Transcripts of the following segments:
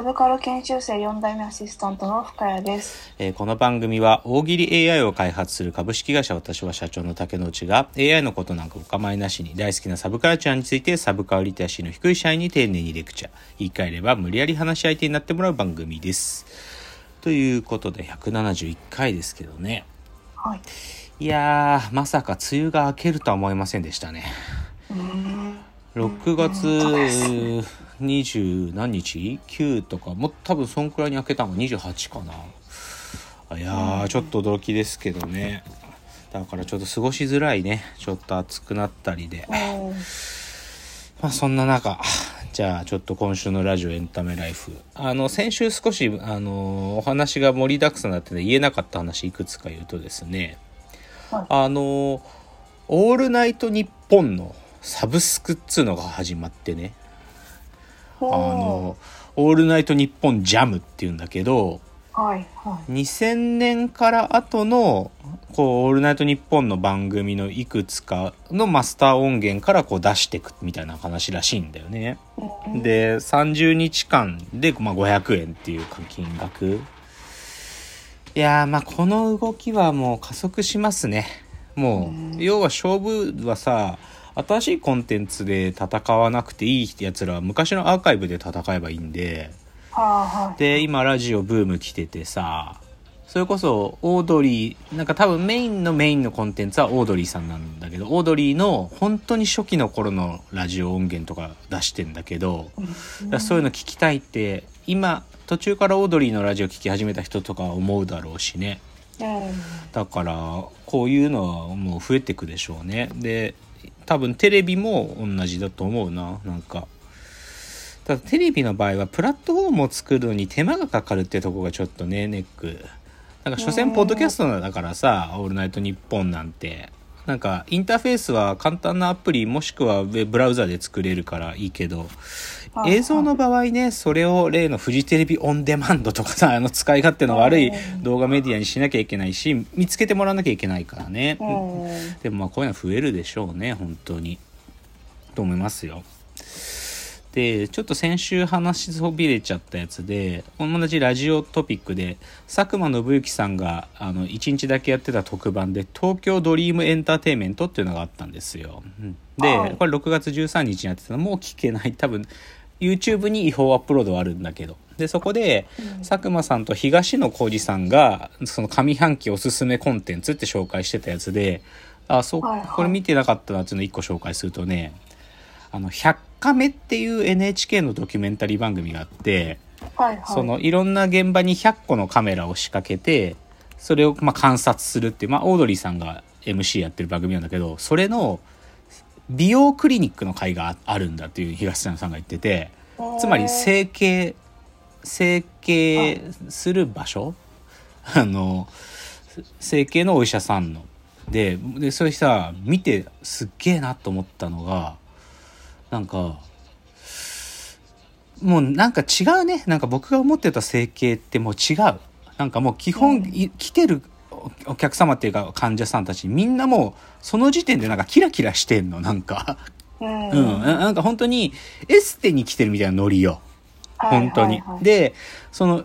サブカル研修生4代目アシスタントの深谷です。えーこの番組は大喜利 AI を開発する株式会社私は社長の竹之内が AI のことなんかお構いなしに大好きなサブカルチャーについてサブカルリテラシーの低い社員に丁寧にレクチャー言い換えれば無理やり話し相手になってもらう番組ですということで171回ですけどねはい。いやーまさか梅雨が明けるとは思いませんでしたねうーん。6月20何日 ?9 とかもう多分そんくらいに開けたのが28かな。いやーちょっと驚きですけどね。だからちょっと過ごしづらいね。ちょっと暑くなったりで。うん。まあそんな中。じゃあちょっと今週のラジオエンタメライフ。あの先週少しあのお話が盛りだくさんになってて言えなかった話いくつか言うとですね。はい。あの「オールナイトニッポン」のサブスクっつうのが始まってねあの「オールナイトニッポンジャム」っていうんだけどはいは2000年から後のこう「オールナイトニッポン」の番組のいくつかのマスター音源からこう出していくみたいな話らしいんだよね。い。うん。で30日間で、まあ、500円っていう金額。いやーまあこの動きはもう加速しますね。もう要は勝負はさ新しいコンテンツで戦わなくていいやつらは昔のアーカイブで戦えばいいんで。で今ラジオブーム来ててさそれこそオードリーなんか多分メインのメインのコンテンツはオードリーさんなんだけどオードリーの本当に初期の頃のラジオ音源とか出してんだけど、うん。だそういうの聞きたいって今途中からオードリーのラジオ聞き始めた人とかは思うだろうしね。うん。だからこういうのはもう増えてくでしょうね。で多分テレビも同じだと思うな。なんか。ただテレビの場合はプラットフォームを作るのに手間がかかるってとこがちょっとねネック。なんか所詮ポッドキャストだからさ「オールナイトニッポン」なんて。なんかインターフェースは簡単なアプリもしくはブラウザで作れるからいいけど映像の場合ねそれを例のフジテレビオンデマンドとかさ あの使い勝手の悪いうん。動画メディアにしなきゃいけないし見つけてもらわなきゃいけないからね、うん。でもまあこういうのは増えるでしょうね本当に。と思いますよ。でちょっと先週話しそびれちゃったやつで同じラジオトピックで佐久間信之さんがあの1日だけやってた特番で「東京ドリームエンターテインメント」っていうのがあったんですよ。うん。で、はいこれ6月13日にやってたの。もう聞けない。多分 YouTube に違法アップロードはあるんだけど。でそこで佐久間さんと東野幸治さんがその上半期おすすめコンテンツって紹介してたやつであそう、これ見てなかったなっていうのを1個紹介するとねあの100カメっていう NHK のドキュメンタリー番組があってはいはい。そのいろんな現場に100個のカメラを仕掛けてそれをまあ観察するっていう、まあ、オードリーさんが MC やってる番組なんだけどそれの美容クリニックの会がああるんだっていう東山さんが言っててつまり整形整形する場所？あの整形のお医者さんの。ででそれさ見てすっげえなと思ったのがなんかもうなんか違うね。なんか僕が思ってた整形ってもう違う。なんかもう基本、うん。い来てるおお客様っていうか患者さんたちみんなもうその時点でなんかキラキラしてんのなんか。うん。うん、ななんか本当にエステに来てるみたいなノリよ。本当に。でその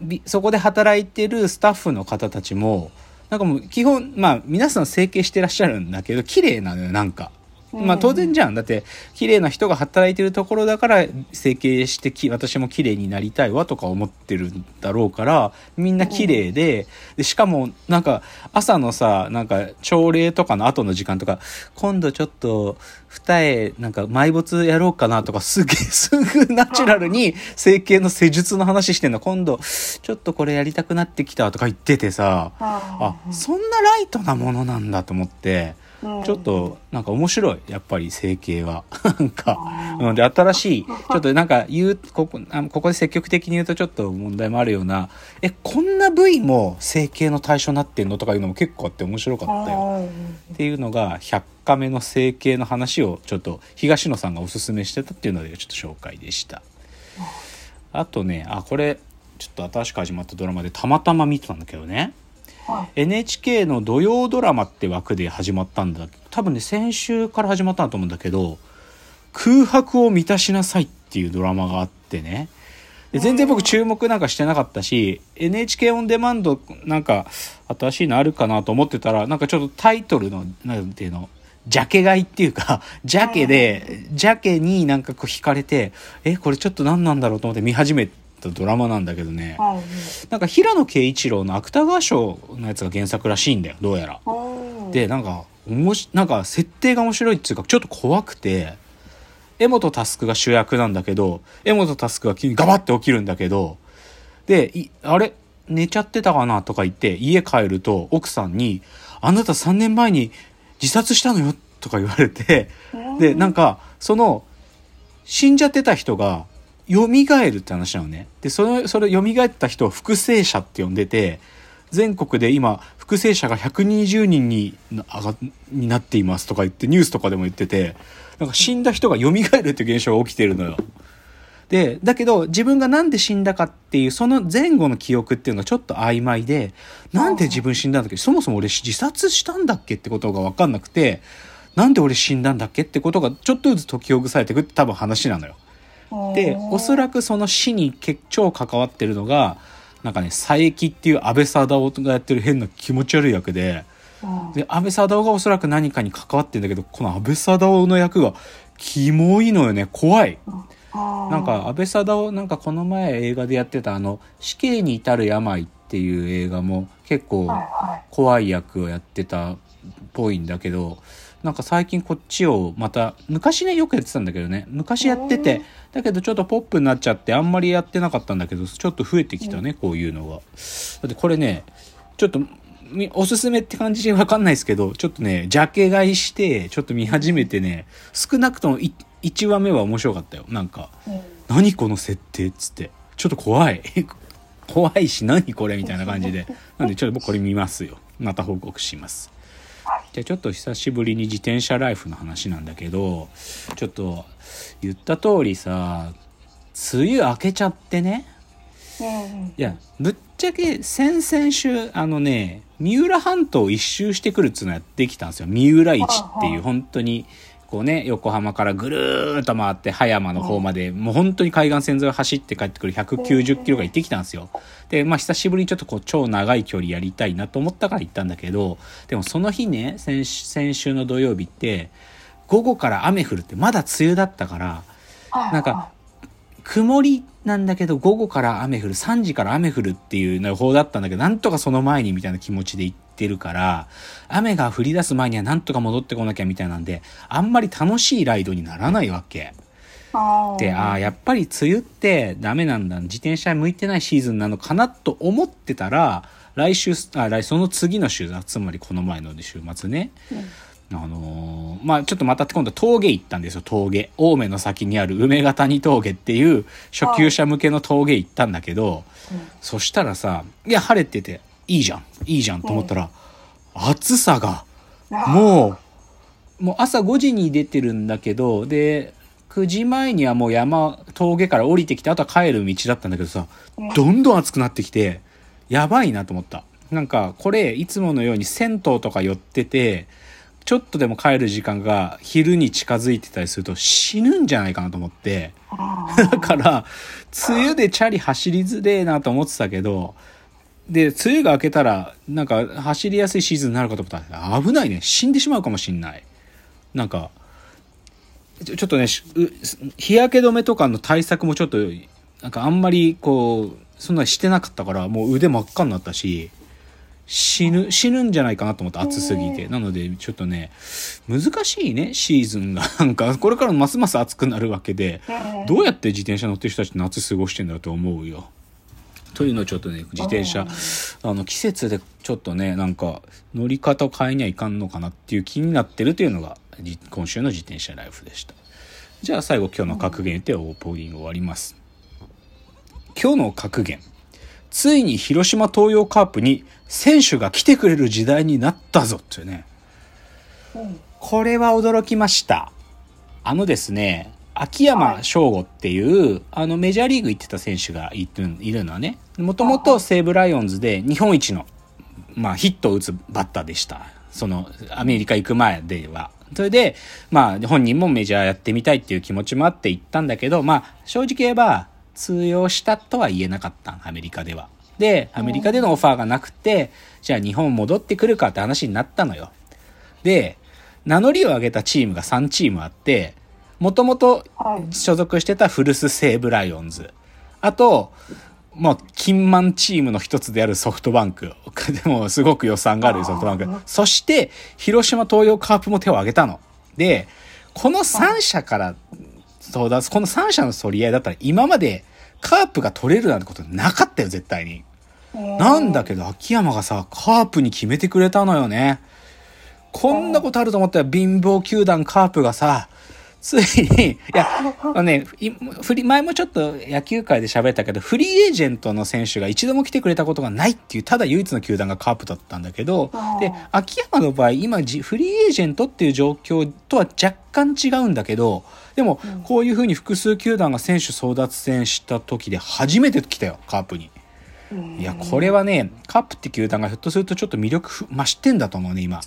びそこで働いてるスタッフの方たちもなんかもう基本まあ皆さん整形してらっしゃるんだけど綺麗なのよなんか。まあ当然じゃん。だって綺麗な人が働いてるところだから整形してき私も綺麗になりたいわとか思ってるんだろうからみんな綺麗で,、でしかもなんか朝のさなんか朝礼とかの後の時間とか今度ちょっと二重なんか埋没やろうかなとかすげえ すぐナチュラルに整形の施術の話してんの。今度ちょっとこれやりたくなってきたとか言っててさあ。あそんなライトなものなんだと思ってうん。ちょっとなんか面白い。やっぱり整形は。なんかうん。で新しいちょっとなんか言うここあここで積極的に言うとちょっと問題もあるようなえこんな部位も整形の対象になってんのとかいうのも結構あって面白かったよ。っていうのが100カメの整形の話をちょっと東野さんがおすすめしてたっていうのでちょっと紹介でした。あとねあこれちょっと新しく始まったドラマでたまたま見てたんだけどねはい。NHK の土曜ドラマって枠で始まったんだ。多分ね先週から始まったんだと思うんだけど「空白を満たしなさい」っていうドラマがあってね。で全然僕注目なんかしてなかったし NHK オンデマンドなんか新しいのあるかなと思ってたらなんかちょっとタイトルのなんていうのジャケ買いっていうか ジャケでジャケになんかこう惹かれてえこれちょっと何なんだろうと思って見始めたドラマなんだけどね。はいなんか平野啓一郎の芥川賞のやつが原作らしいんだよどうやら。うんでなんかおもしなんか設定が面白いっていうかちょっと怖くて江本佑が主役なんだけど江本佑が急にガバッて起きるんだけどでいあれ？寝ちゃってたかなとか言って家帰ると奥さんに「あなた3年前に自殺したのよ」とか言われてでなんかその死んじゃってた人が蘇るって話なのね。で、その、それ蘇った人を複製者って呼んでて、全国で今、複製者が120人にな上がになっていますとか言って、ニュースとかでも言ってて、なんか死んだ人が蘇るって現象が起きてるのよ。で、だけど自分がなんで死んだかっていう、その前後の記憶っていうのがちょっと曖昧で、なんで自分死んだんだっけ？そもそも俺自殺したんだっけってことがわかんなくて、なんで俺死んだんだっけってことがちょっとずつ解きほぐされていくって多分話なのよ。でおそらくその死に結超関わってるのがなんかね佐伯っていう安倍貞夫がやってる変な気持ち悪い役でうんで安倍貞夫がおそらく何かに関わってるんだけどこの安倍貞夫の役がキモいのよね。怖い。なんか安倍貞夫なんかこの前映画でやってたあの「死刑に至る病」っていう映画も結構怖い役をやってたっぽいんだけどなんか最近こっちをまた昔ねよくやってたんだけどね。昔やっててだけどちょっとポップになっちゃってあんまりやってなかったんだけどちょっと増えてきたねこういうのが。だってこれねちょっとみおすすめって感じでわかんないですけどちょっとねジャケ買いしてちょっと見始めてね少なくとも1話目は面白かったよ。なんか何この設定っつって。ちょっと怖い。怖いし何これみたいな感じで。なんでちょっと僕これ見ますよ。また報告しますじゃあちょっと久しぶりに自転車ライフの話なんだけどちょっと言った通りさ梅雨明けちゃってね。うん。いやぶっちゃけ先々週あのね三浦半島を一周してくるっつうのやってきたんですよ。三浦市っていう本当にこうね横浜からぐるーっと回って葉山の方までもう本当に海岸線沿いを走って帰ってくる190キロが行ってきたんですよ。でまあ久しぶりにちょっとこう超長い距離やりたいなと思ったから行ったんだけどでもその日ね先先週の土曜日って午後から雨降るってまだ梅雨だったからはい。なんか曇りなんだけど午後から雨降る3時から雨降るっていう予報だったんだけどなんとかその前にみたいな気持ちで行ってるから雨が降り出す前にはなんとか戻ってこなきゃみたいなんであんまり楽しいライドにならないわけ。でああやっぱり梅雨ってダメなんだ。自転車向いてないシーズンなのかなと思ってたら来週あ来その次の週だ。つまりこの前の週末ね。あのーまあちょっとまた今度峠行ったんですよ。峠。青梅の先にある梅ヶ谷峠っていう初級者向けの峠行ったんだけど、そしたらさいや晴れてていいじゃん。いいじゃんと思ったら、暑さがもうもう朝5時に出てるんだけどで9時前にはもう山峠から降りてきてあとは帰る道だったんだけどさどんどん暑くなってきてやばいなと思った。なんかこれいつものように銭湯とか寄っててちょっとでも帰る時間が昼に近づいてたりすると死ぬんじゃないかなと思って。だから梅雨でチャリ走りづれえなと思ってたけどで梅雨が明けたらなんか走りやすいシーズンになるかと思ったら危ないね。死んでしまうかもしんない。なんかちょっとね日焼け止めとかの対策もちょっとなんかあんまりこうそんなにしてなかったからもう腕真っ赤になったし死ぬ死ぬんじゃないかなと思って暑すぎて。なのでちょっとね難しいねシーズンが。なんかこれからますます暑くなるわけでどうやって自転車乗ってる人たち夏過ごしてんだろうと思うよ。というのをちょっとね、自転車、あの、季節でちょっとね、なんか、乗り方を変えにはいかんのかなっていう気になってるというのが、じ今週の自転車ライフでした。じゃあ最後今日の格言言ってオープニング終わります。今日の格言。ついに広島東洋カープに選手が来てくれる時代になったぞっていうね。うん。これは驚きました。あのですね、秋山翔吾っていう、あのメジャーリーグ行ってた選手がいるいるのはね、もともと西武ライオンズで日本一の、まあヒットを打つバッターでした。そのアメリカ行く前では。それで、まあ本人もメジャーやってみたいっていう気持ちもあって行ったんだけど、まあ正直言えば通用したとは言えなかった、アメリカでは。で、アメリカでのオファーがなくて、じゃあ日本戻ってくるかって話になったのよ。で、名乗りを上げたチームが3チームあって、もともとはい。所属してた古巣西武ライオンズ。あと、まあ、金満チームの一つであるソフトバンク。でも、すごく予算があるソフトバンク。そして、広島東洋カープも手を挙げたの。で、この3社から、そうだ、この3社の取り合いだったら、今までカープが取れるなんてことなかったよ、絶対に。なんだけど、秋山がさ、カープに決めてくれたのよね。こんなことあると思ったら貧乏球団カープがさ、ついに、いや、あのね、いフリ前もちょっと野球界で喋ったけど、フリーエージェントの選手が一度も来てくれたことがないっていう、ただ唯一の球団がカープだったんだけどで、秋山の場合、今じ、フリーエージェントっていう状況とは若干違うんだけど、でも、こういうふうに複数球団が選手争奪戦した時で初めて来たよ、カープに。いや、これはね、カープって球団がひょっとするとちょっと魅力増してんだと思うね、今。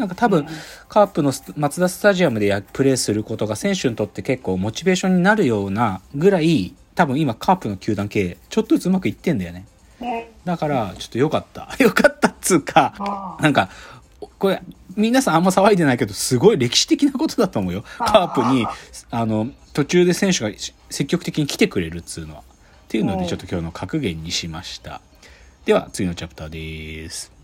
なんか多分、カープのスマツダスタジアムでやプレーすることが選手にとって結構モチベーションになるようなぐらい、多分今カープの球団経営、ちょっとずつうまくいってんだよね。ね。だから、ちょっとよかった。よかったっつうか、なんか、これ、皆さんあんま騒いでないけど、すごい歴史的なことだと思うよ。カープに、あの、途中で選手が積極的に来てくれるっつうのは。っていうので、ちょっと今日の格言にしました。では、次のチャプターです。